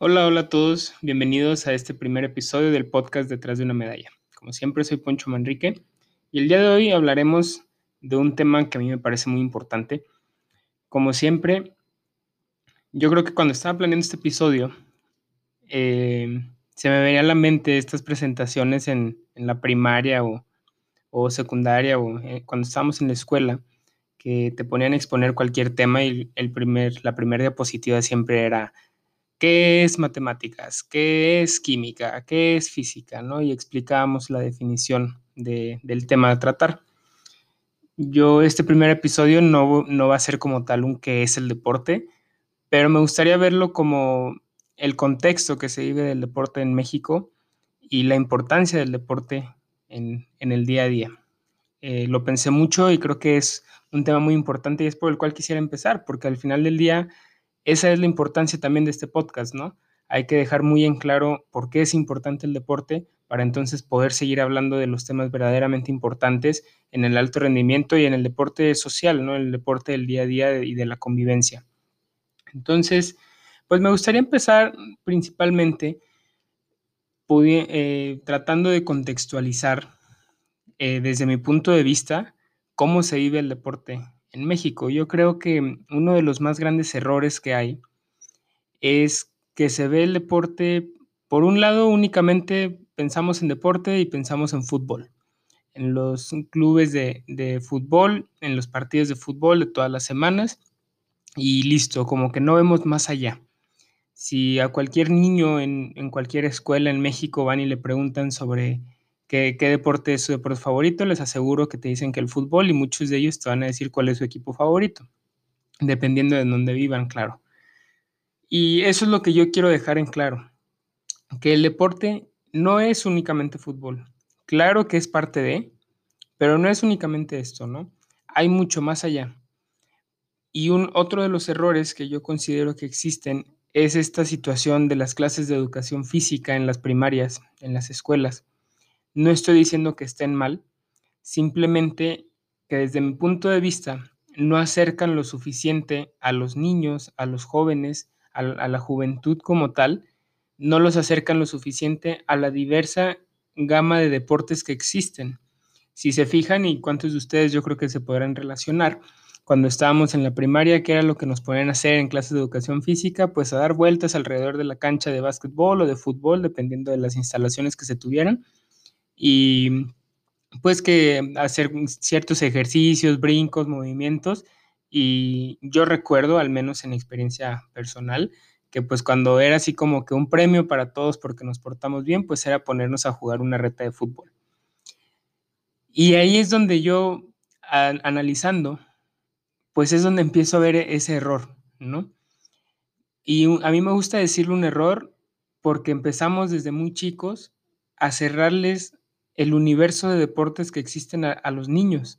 Hola, hola a todos, bienvenidos a este primer episodio del podcast Detrás de una medalla. Como siempre, soy Poncho Manrique y el día de hoy hablaremos de un tema que a mí me parece muy importante. Como siempre, yo creo que cuando estaba planeando este episodio, eh, se me venía a la mente estas presentaciones en, la primaria o, secundaria o eh, cuando estábamos en la escuela, que te ponían a exponer cualquier tema y el primer, la primera diapositiva siempre era qué es matemáticas, qué es química, qué es física, ¿no? Y explicábamos la definición del tema a tratar. Yo, este primer episodio no, no va a ser como tal un qué es el deporte, pero me gustaría verlo como el contexto que se vive del deporte en México y la importancia del deporte en, el día a día. Eh, lo pensé mucho y creo que es un tema muy importante y es por el cual quisiera empezar, porque al final del día esa es la importancia también de este podcast, ¿no? Hay que dejar muy en claro por qué es importante el deporte para entonces poder seguir hablando de los temas verdaderamente importantes en el alto rendimiento y en el deporte social, ¿no? El deporte del día a día y de la convivencia. Entonces, pues me gustaría empezar principalmente eh, tratando de contextualizar eh, desde mi punto de vista cómo se vive el deporte en México. Yo creo que uno de los más grandes errores que hay es que se ve el deporte, por un lado únicamente pensamos en deporte y pensamos en fútbol, en los clubes de, fútbol, en los partidos de fútbol de todas las semanas y listo, como que no vemos más allá. Si a cualquier niño en, en cualquier escuela en México van y le preguntan sobre qué, deporte es su deporte favorito, les aseguro que te dicen que el fútbol y muchos de ellos te van a decir cuál es su equipo favorito, dependiendo de dónde vivan, claro. Y eso es lo que yo quiero dejar en claro, que el deporte no es únicamente fútbol. Claro que es parte de, pero no es únicamente esto, ¿no? Hay mucho más allá. Y un, otro de los errores que yo considero que existen es esta situación de las clases de educación física en las primarias, en las escuelas. No estoy diciendo que estén mal, simplemente que desde mi punto de vista no acercan lo suficiente a los niños, a los jóvenes, a, la juventud como tal, no los acercan lo suficiente a la diversa gama de deportes que existen. Si se fijan, y cuántos de ustedes yo creo que se podrán relacionar, cuando estábamos en la primaria, que era lo que nos ponían a hacer en clases de educación física, pues a dar vueltas alrededor de la cancha de básquetbol o de fútbol, dependiendo de las instalaciones que se tuvieran y pues que hacer ciertos ejercicios, brincos, movimientos. Y yo recuerdo, al menos en experiencia personal, que pues cuando era así como que un premio para todos porque nos portamos bien, pues era ponernos a jugar una reta de fútbol. Y ahí es donde yo, analizando, pues es donde empiezo a ver ese error, ¿no? Y a mí me gusta decirle un error porque empezamos desde muy chicos a cerrarles el universo de deportes que existen a, los niños.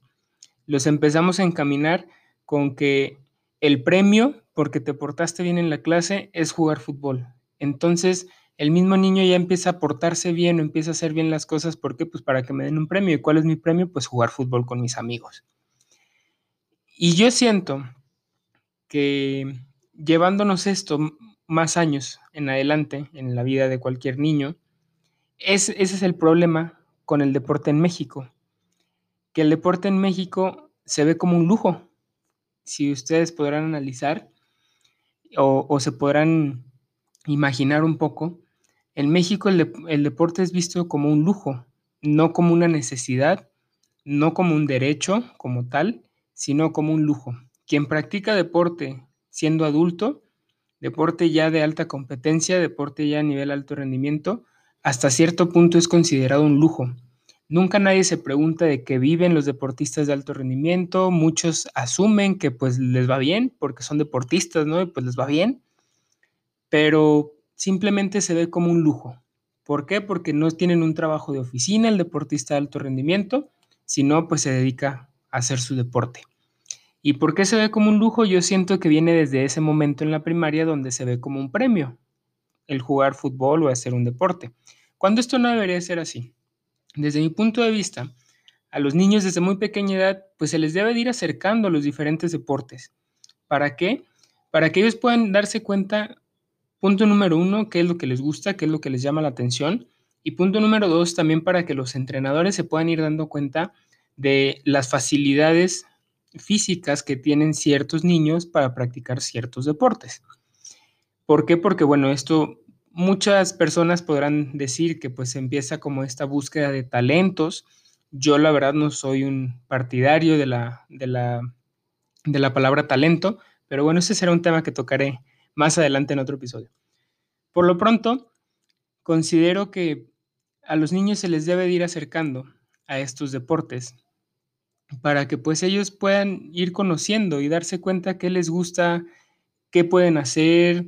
Los empezamos a encaminar con que el premio, porque te portaste bien en la clase, es jugar fútbol. Entonces, el mismo niño ya empieza a portarse bien o empieza a hacer bien las cosas. ¿Por qué? Pues para que me den un premio. ¿Y cuál es mi premio? Pues jugar fútbol con mis amigos. Y yo siento que llevándonos esto más años en adelante en la vida de cualquier niño, ese es el problema con el deporte en México, que el deporte en México se ve como un lujo. Si ustedes podrán analizar o, se podrán imaginar un poco, en México el, el deporte es visto como un lujo, no como una necesidad, no como un derecho como tal, sino como un lujo. Quien practica deporte siendo adulto, deporte ya de alta competencia, deporte ya a nivel alto rendimiento, hasta cierto punto es considerado un lujo. Nunca nadie se pregunta de qué viven los deportistas de alto rendimiento, muchos asumen que pues les va bien porque son deportistas, ¿no? Y pues les va bien, pero simplemente se ve como un lujo. ¿Por qué? Porque no tienen un trabajo de oficina el deportista de alto rendimiento, sino pues se dedica a hacer su deporte. ¿Y por qué se ve como un lujo? Yo siento que viene desde ese momento en la primaria donde se ve como un premio el jugar fútbol o hacer un deporte. Cuando esto no debería ser así. Desde mi punto de vista, a los niños desde muy pequeña edad, pues se les debe de ir acercando a los diferentes deportes. ¿Para qué? Para que ellos puedan darse cuenta Punto número uno, qué es lo que les gusta, qué es lo que les llama la atención. Y punto número dos, también para que los entrenadores se puedan ir dando cuenta de las facilidades físicas que tienen ciertos niños para practicar ciertos deportes. ¿Por qué? Porque, bueno, esto muchas personas podrán decir que pues empieza como esta búsqueda de talentos. Yo la verdad no soy un partidario de la, de la, de la palabra talento, pero bueno, ese será un tema que tocaré más adelante en otro episodio. Por lo pronto, considero que a los niños se les debe de ir acercando a estos deportes para que pues ellos puedan ir conociendo y darse cuenta qué les gusta, qué pueden hacer,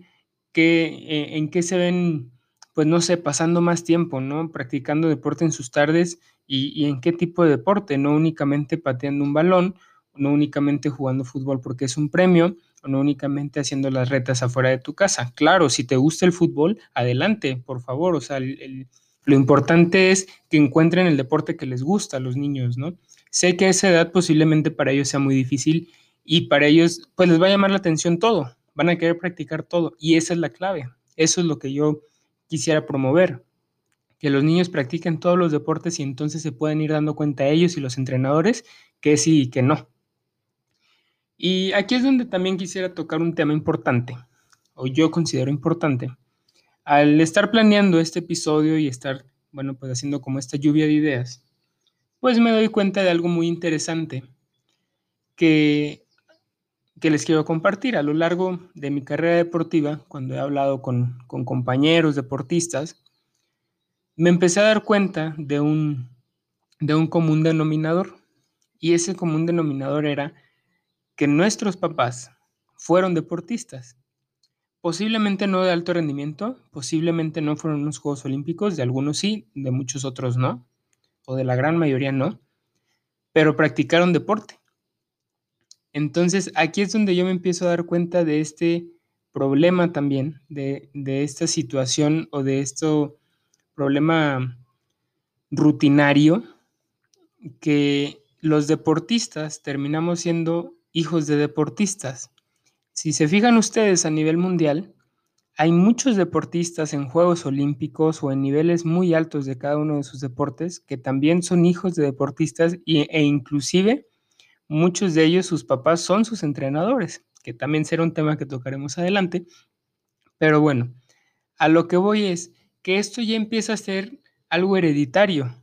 qué, eh, en qué se ven, pues no sé, pasando más tiempo, ¿no? Practicando deporte en sus tardes y, y en qué tipo de deporte, no únicamente pateando un balón, no únicamente jugando fútbol porque es un premio, o no únicamente haciendo las retas afuera de tu casa. Claro, si te gusta el fútbol, adelante, por favor. O sea, lo importante es que encuentren el deporte que les gusta a los niños, ¿no? Sé que a esa edad posiblemente para ellos sea muy difícil y para ellos pues les va a llamar la atención todo, van a querer practicar todo y esa es la clave. Eso es lo que yo quisiera promover, que los niños practiquen todos los deportes y entonces se pueden ir dando cuenta ellos y los entrenadores que sí y que no. Y aquí es donde también quisiera tocar un tema importante, o yo considero importante. Al estar planeando este episodio y estar, bueno, pues haciendo como esta lluvia de ideas, pues me doy cuenta de algo muy interesante que, que les quiero compartir. A lo largo de mi carrera deportiva, cuando he hablado con, con compañeros deportistas, me empecé a dar cuenta de un, de un común denominador. Y ese común denominador era que nuestros papás fueron deportistas. Posiblemente no de alto rendimiento, posiblemente no fueron unos Juegos Olímpicos, de algunos sí, de muchos otros no, o de la gran mayoría no, pero practicaron deporte. Entonces aquí es donde yo me empiezo a dar cuenta de este problema también, de, esta situación o de este problema rutinario que los deportistas terminamos siendo hijos de deportistas. Si se fijan ustedes a nivel mundial, hay muchos deportistas en Juegos Olímpicos o en niveles muy altos de cada uno de sus deportes que también son hijos de deportistas e inclusive muchos de ellos sus papás son sus entrenadores, que también será un tema que tocaremos adelante. Pero bueno, a lo que voy es que esto ya empieza a ser algo hereditario,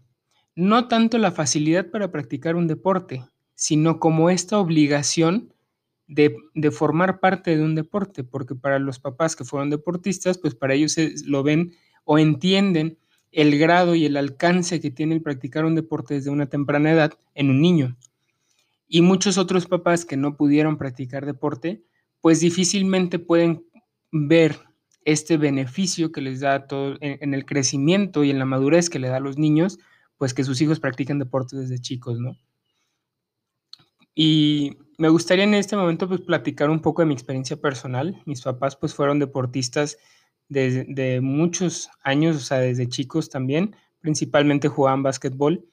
no tanto la facilidad para practicar un deporte, sino como esta obligación de, formar parte de un deporte, porque para los papás que fueron deportistas, pues para ellos lo ven o entienden el grado y el alcance que tiene el practicar un deporte desde una temprana edad en un niño. Y muchos otros papás que no pudieron practicar deporte, pues difícilmente pueden ver este beneficio que les da todo en, el crecimiento y en la madurez que le da a los niños, pues que sus hijos practican deporte desde chicos, ¿no? Y me gustaría en este momento pues platicar un poco de mi experiencia personal. Mis papás pues fueron deportistas desde de muchos años, o sea, desde chicos también, principalmente jugaban básquetbol.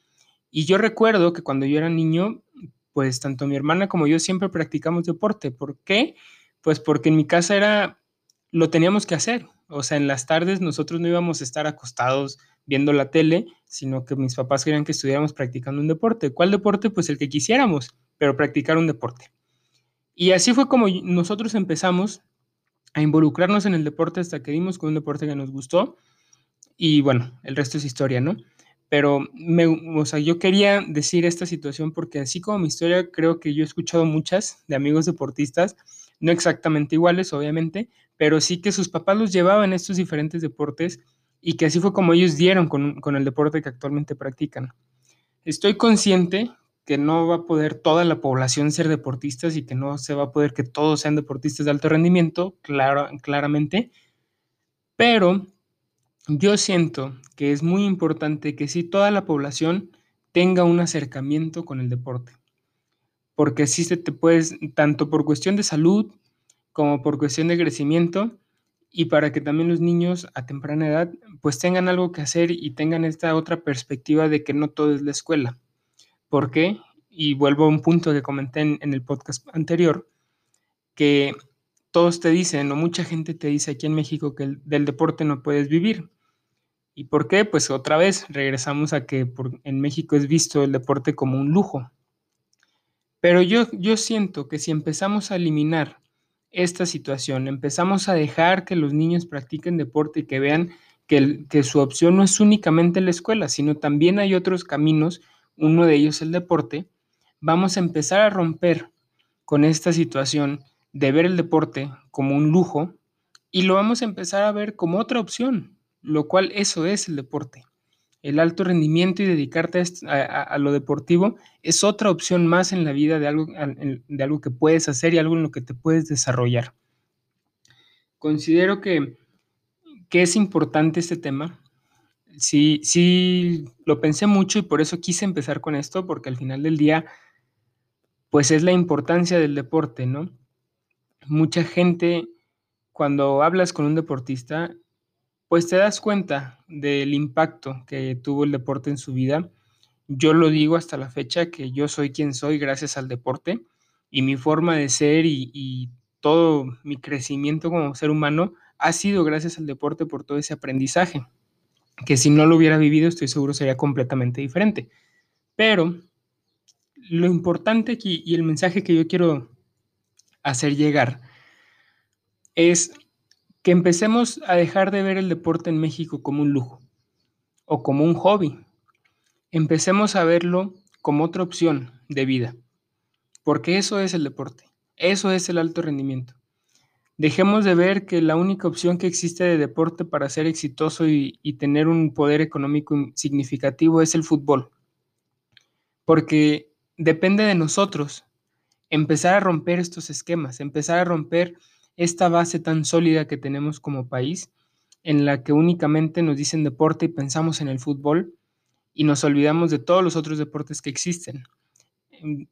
Y yo recuerdo que cuando yo era niño, pues tanto mi hermana como yo siempre practicamos deporte. ¿Por qué? Pues porque en mi casa era, lo teníamos que hacer. O sea, en las tardes nosotros no íbamos a estar acostados viendo la tele, sino que mis papás querían que estuviéramos practicando un deporte. ¿Cuál deporte? Pues el que quisiéramos pero practicar un deporte. Y así fue como nosotros empezamos a involucrarnos en el deporte hasta que dimos con un deporte que nos gustó. Y bueno, el resto es historia, ¿no? Pero me, o sea, yo quería decir esta situación porque así como mi historia, creo que yo he escuchado muchas de amigos deportistas, no exactamente iguales, obviamente, pero sí que sus papás los llevaban a estos diferentes deportes y que así fue como ellos dieron con, con el deporte que actualmente practican. Estoy consciente que no va a poder toda la población ser deportistas y que no se va a poder que todos sean deportistas de alto rendimiento, claro, claramente, pero yo siento que es muy importante que si toda la población tenga un acercamiento con el deporte, porque así se te puedes, tanto por cuestión de salud como por cuestión de crecimiento, y para que también los niños a temprana edad pues tengan algo que hacer y tengan esta otra perspectiva de que no todo es la escuela ¿Por qué? Y vuelvo a un punto que comenté en, el podcast anterior, que todos te dicen, o mucha gente te dice aquí en México que del deporte no puedes vivir. ¿Y por qué? Pues otra vez regresamos a que en México es visto el deporte como un lujo. Pero yo, yo siento que si empezamos a eliminar esta situación, empezamos a dejar que los niños practiquen deporte y que vean que, que su opción no es únicamente la escuela, sino también hay otros caminos, uno de ellos el deporte, vamos a empezar a romper con esta situación de ver el deporte como un lujo y lo vamos a empezar a ver como otra opción, lo cual eso es el deporte. El alto rendimiento y dedicarte a, lo deportivo es otra opción más en la vida de algo, de algo que puedes hacer y algo en lo que te puedes desarrollar. Considero que, que es importante este tema. Sí, sí, lo pensé mucho y por eso quise empezar con esto, porque al final del día, pues es la importancia del deporte, ¿no? Mucha gente, cuando hablas con un deportista, pues te das cuenta del impacto que tuvo el deporte en su vida. Yo lo digo hasta la fecha que yo soy quien soy gracias al deporte y mi forma de ser y, todo mi crecimiento como ser humano ha sido gracias al deporte por todo ese aprendizaje, que si no lo hubiera vivido estoy seguro sería completamente diferente. Pero lo importante aquí y el mensaje que yo quiero hacer llegar es que empecemos a dejar de ver el deporte en México como un lujo o como un hobby. Empecemos a verlo como otra opción de vida, porque eso es el deporte, eso es el alto rendimiento. Dejemos de ver que la única opción que existe de deporte para ser exitoso y, y tener un poder económico significativo es el fútbol, porque depende de nosotros empezar a romper estos esquemas, empezar a romper esta base tan sólida que tenemos como país, en la que únicamente nos dicen deporte y pensamos en el fútbol y nos olvidamos de todos los otros deportes que existen.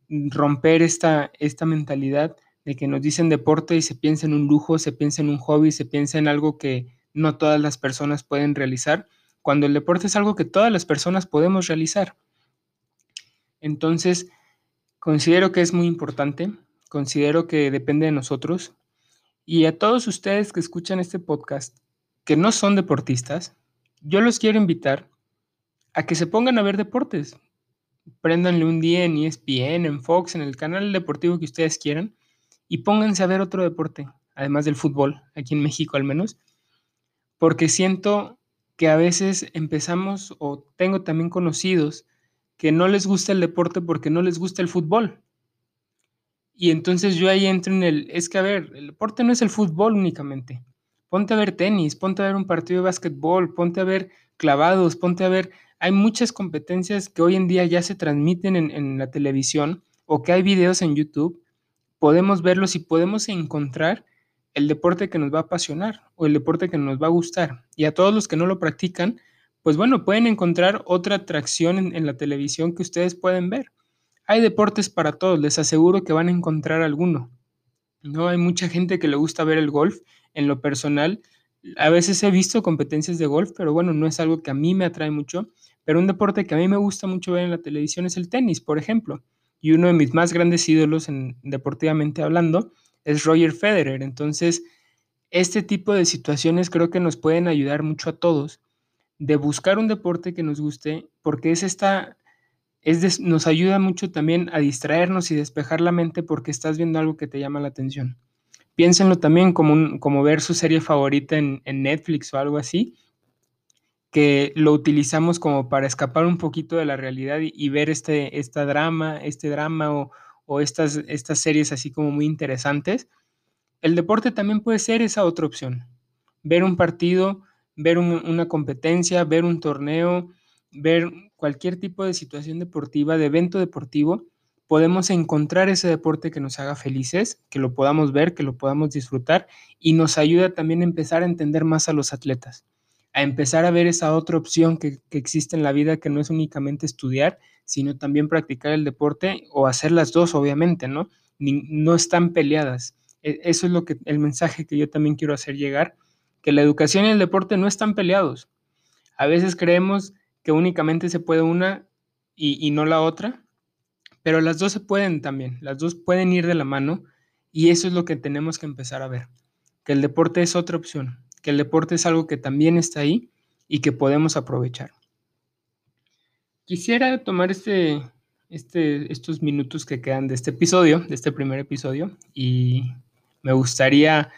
Romper esta, esta mentalidad de que nos dicen deporte y se piensa en un lujo, se piensa en un hobby, se piensa en algo que no todas las personas pueden realizar, cuando el deporte es algo que todas las personas podemos realizar. Entonces, considero que es muy importante, considero que depende de nosotros y a todos ustedes que escuchan este podcast, que no son deportistas, yo los quiero invitar a que se pongan a ver deportes. Préndanle un día en ESPN, en Fox, en el canal deportivo que ustedes quieran y pónganse a ver otro deporte, además del fútbol, aquí en México al menos, porque siento que a veces empezamos o tengo también conocidos que no les gusta el deporte porque no les gusta el fútbol. Y entonces yo ahí entro en el, es que a ver, el deporte no es el fútbol únicamente. Ponte a ver tenis, ponte a ver un partido de básquetbol, ponte a ver clavados, ponte a ver, hay muchas competencias que hoy en día ya se transmiten en, en la televisión o que hay videos en YouTube. Podemos verlos y podemos encontrar el deporte que nos va a apasionar o el deporte que nos va a gustar. Y a todos los que no lo practican, pues bueno, pueden encontrar otra atracción en, en la televisión que ustedes pueden ver. Hay deportes para todos, les aseguro que van a encontrar alguno. No hay mucha gente que le gusta ver el golf. En lo personal, a veces he visto competencias de golf, pero bueno, no es algo que a mí me atrae mucho. Pero un deporte que a mí me gusta mucho ver en la televisión es el tenis, por ejemplo. Y uno de mis más grandes ídolos, en, deportivamente hablando, es Roger Federer. Entonces, este tipo de situaciones creo que nos pueden ayudar mucho a todos de buscar un deporte que nos guste, porque es esta nos ayuda mucho también a distraernos y despejar la mente porque estás viendo algo que te llama la atención. Piénsenlo también como, como ver su serie favorita en, Netflix o algo así, que lo utilizamos como para escapar un poquito de la realidad y, ver este esta drama, este drama o, estas, estas series así como muy interesantes. El deporte también puede ser esa otra opción. Ver un partido, ver una competencia, ver un torneo, ver cualquier tipo de situación deportiva, de evento deportivo, podemos encontrar ese deporte que nos haga felices, que lo podamos ver, que lo podamos disfrutar y nos ayuda también a empezar a entender más a los atletas, a empezar a ver esa otra opción que, existe en la vida que no es únicamente estudiar, sino también practicar el deporte o hacer las dos, obviamente, ¿no? no están peleadas. E, eso es lo que el mensaje que yo también quiero hacer llegar, que la educación y el deporte no están peleados. A veces creemos que únicamente se puede una y, no la otra, pero las dos se pueden también, las dos pueden ir de la mano Y eso es lo que tenemos que empezar a ver, que el deporte es otra opción, que el deporte es algo que también está ahí y que podemos aprovechar. Quisiera tomar este, este, estos minutos que quedan de este episodio, de este primer episodio, y me gustaría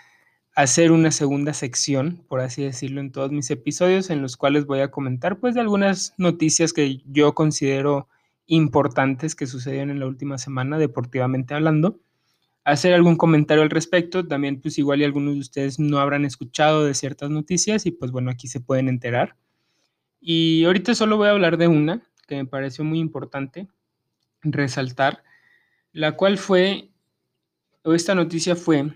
hacer una segunda sección, por así decirlo, en todos mis episodios, en los cuales voy a comentar pues de algunas noticias que yo considero importantes que sucedieron en la última semana, deportivamente hablando. Hacer algún comentario al respecto, también pues igual y algunos de ustedes no habrán escuchado de ciertas noticias y pues bueno, aquí se pueden enterar. Y ahorita solo voy a hablar de una que me pareció muy importante resaltar, la cual fue, o esta noticia fue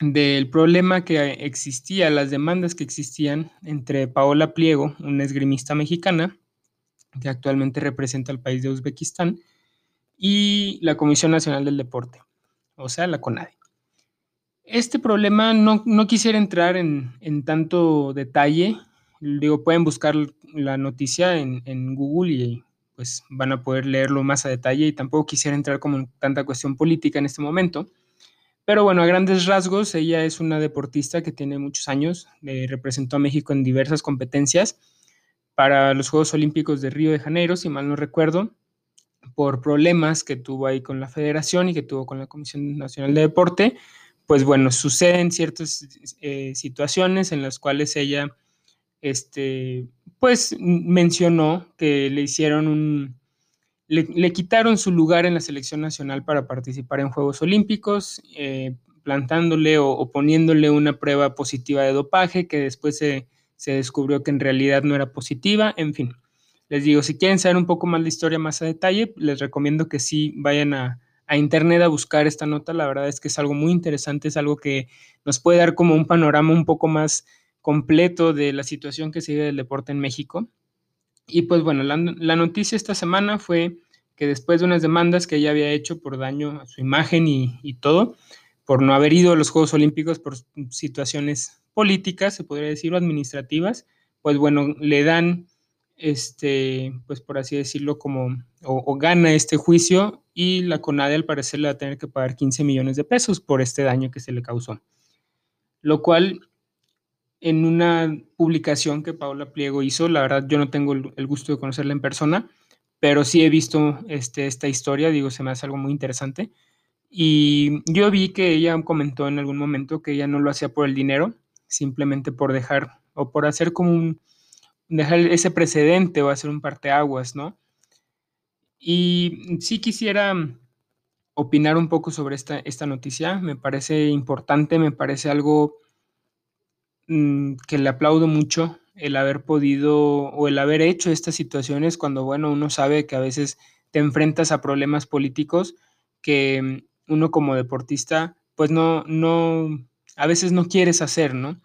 del problema que existía, las demandas que existían entre Paola Pliego, una esgrimista mexicana, que actualmente representa al país de Uzbekistán, y la Comisión Nacional del Deporte, o sea, la CONADE. Este problema no, quisiera entrar en, tanto detalle, digo, pueden buscar la noticia en, en Google y pues van a poder leerlo más a detalle y tampoco quisiera entrar como en tanta cuestión política en este momento pero bueno, a grandes rasgos, ella es una deportista que tiene muchos años, eh, representó a México en diversas competencias para los Juegos Olímpicos de Río de Janeiro, si mal no recuerdo, por problemas que tuvo ahí con la federación y que tuvo con la Comisión Nacional de Deporte, pues bueno, suceden ciertas eh, situaciones en las cuales ella, este, pues mencionó que le hicieron un, le, quitaron su lugar en la selección nacional para participar en Juegos Olímpicos, eh, plantándole o, poniéndole una prueba positiva de dopaje que después se, descubrió que en realidad no era positiva, en fin. Les digo, si quieren saber un poco más la historia más a detalle, les recomiendo que sí vayan a, a internet a buscar esta nota. La verdad es que es algo muy interesante, es algo que nos puede dar como un panorama un poco más completo de la situación que se vive del deporte en México. Y pues bueno, la, noticia esta semana fue que después de unas demandas que ella había hecho por daño a su imagen y, todo, por no haber ido a los Juegos Olímpicos por situaciones políticas, se podría decir, o administrativas, pues bueno, le dan, este, pues por así decirlo, como, o, gana este juicio y la CONADE al parecer le va a tener que pagar 15 millones de pesos por este daño que se le causó. Lo cual en una publicación que Paula Pliego hizo. La verdad, yo no tengo el, gusto de conocerla en persona, pero sí he visto este, esta historia, digo, se me hace algo muy interesante. Y yo vi que ella comentó en algún momento que ella no lo hacía por el dinero, simplemente por dejar o por hacer como un, dejar ese precedente o hacer un parteaguas, ¿no? Y sí quisiera opinar un poco sobre esta, esta noticia, me parece importante, me parece algo Mm, que le aplaudo mucho el haber podido o el haber hecho estas situaciones cuando, bueno, uno sabe que a veces te enfrentas a problemas políticos que mm, uno como deportista, pues no, no, a veces no quieres hacer, ¿no?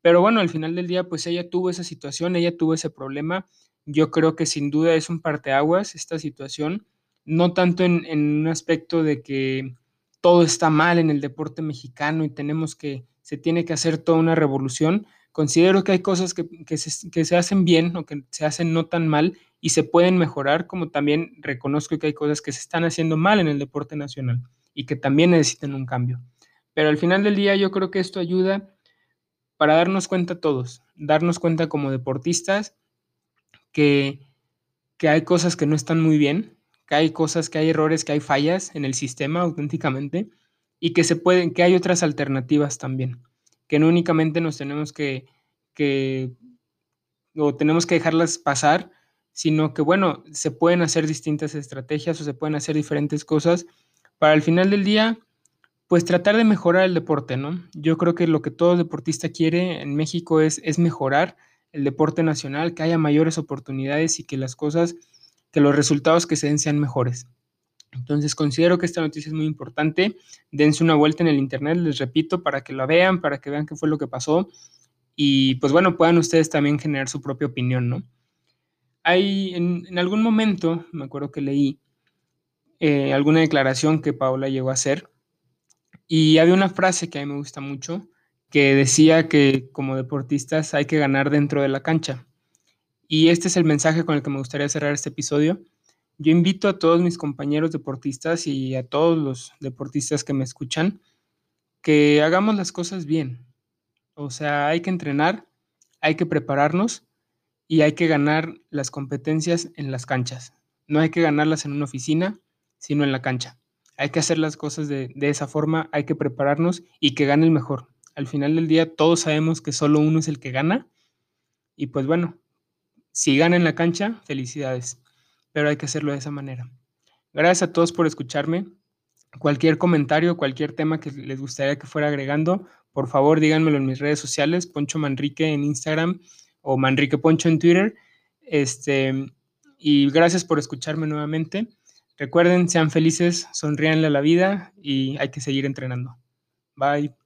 Pero bueno, al final del día, pues ella tuvo esa situación, ella tuvo ese problema. Yo creo que sin duda es un parteaguas esta situación, no tanto en, en un aspecto de que todo está mal en el deporte mexicano y tenemos que se tiene que hacer toda una revolución. Considero que hay cosas que, se, hacen bien o que se hacen no tan mal y se pueden mejorar, como también reconozco que hay cosas que se están haciendo mal en el deporte nacional y que también necesitan un cambio. Pero al final del día yo creo que esto ayuda para darnos cuenta todos, darnos cuenta como deportistas que, que hay cosas que no están muy bien, que hay cosas, que hay errores, que hay fallas en el sistema auténticamente y que se pueden, que hay otras alternativas también, que no únicamente nos tenemos que, que o tenemos que dejarlas pasar, sino que bueno, se pueden hacer distintas estrategias o se pueden hacer diferentes cosas para al final del día, pues tratar de mejorar el deporte, ¿no? Yo creo que lo que todo deportista quiere en México es, es mejorar el deporte nacional, que haya mayores oportunidades y que las cosas, que los resultados que se den sean mejores. Entonces considero que esta noticia es muy importante. Dense una vuelta en el internet, les repito, para que la vean, para que vean qué fue lo que pasó y pues bueno, puedan ustedes también generar su propia opinión, ¿no? Hay en, algún momento, me acuerdo que leí eh, alguna declaración que Paola llegó a hacer y había una frase que a mí me gusta mucho que decía que como deportistas hay que ganar dentro de la cancha. Y este es el mensaje con el que me gustaría cerrar este episodio Yo invito a todos mis compañeros deportistas y a todos los deportistas que me escuchan que hagamos las cosas bien. O sea, hay que entrenar, hay que prepararnos y hay que ganar las competencias en las canchas. No hay que ganarlas en una oficina, sino en la cancha. Hay que hacer las cosas de, esa forma, hay que prepararnos y que gane el mejor. Al final del día todos sabemos que solo uno es el que gana y pues bueno, si gana en la cancha, felicidades, pero hay que hacerlo de esa manera. Gracias a todos por escucharme. Cualquier comentario, cualquier tema que les gustaría que fuera agregando, por favor díganmelo en mis redes sociales, Poncho Manrique en Instagram o Manrique Poncho en Twitter. Este, y gracias por escucharme nuevamente. Recuerden, sean felices, sonríanle a la vida y hay que seguir entrenando. Bye.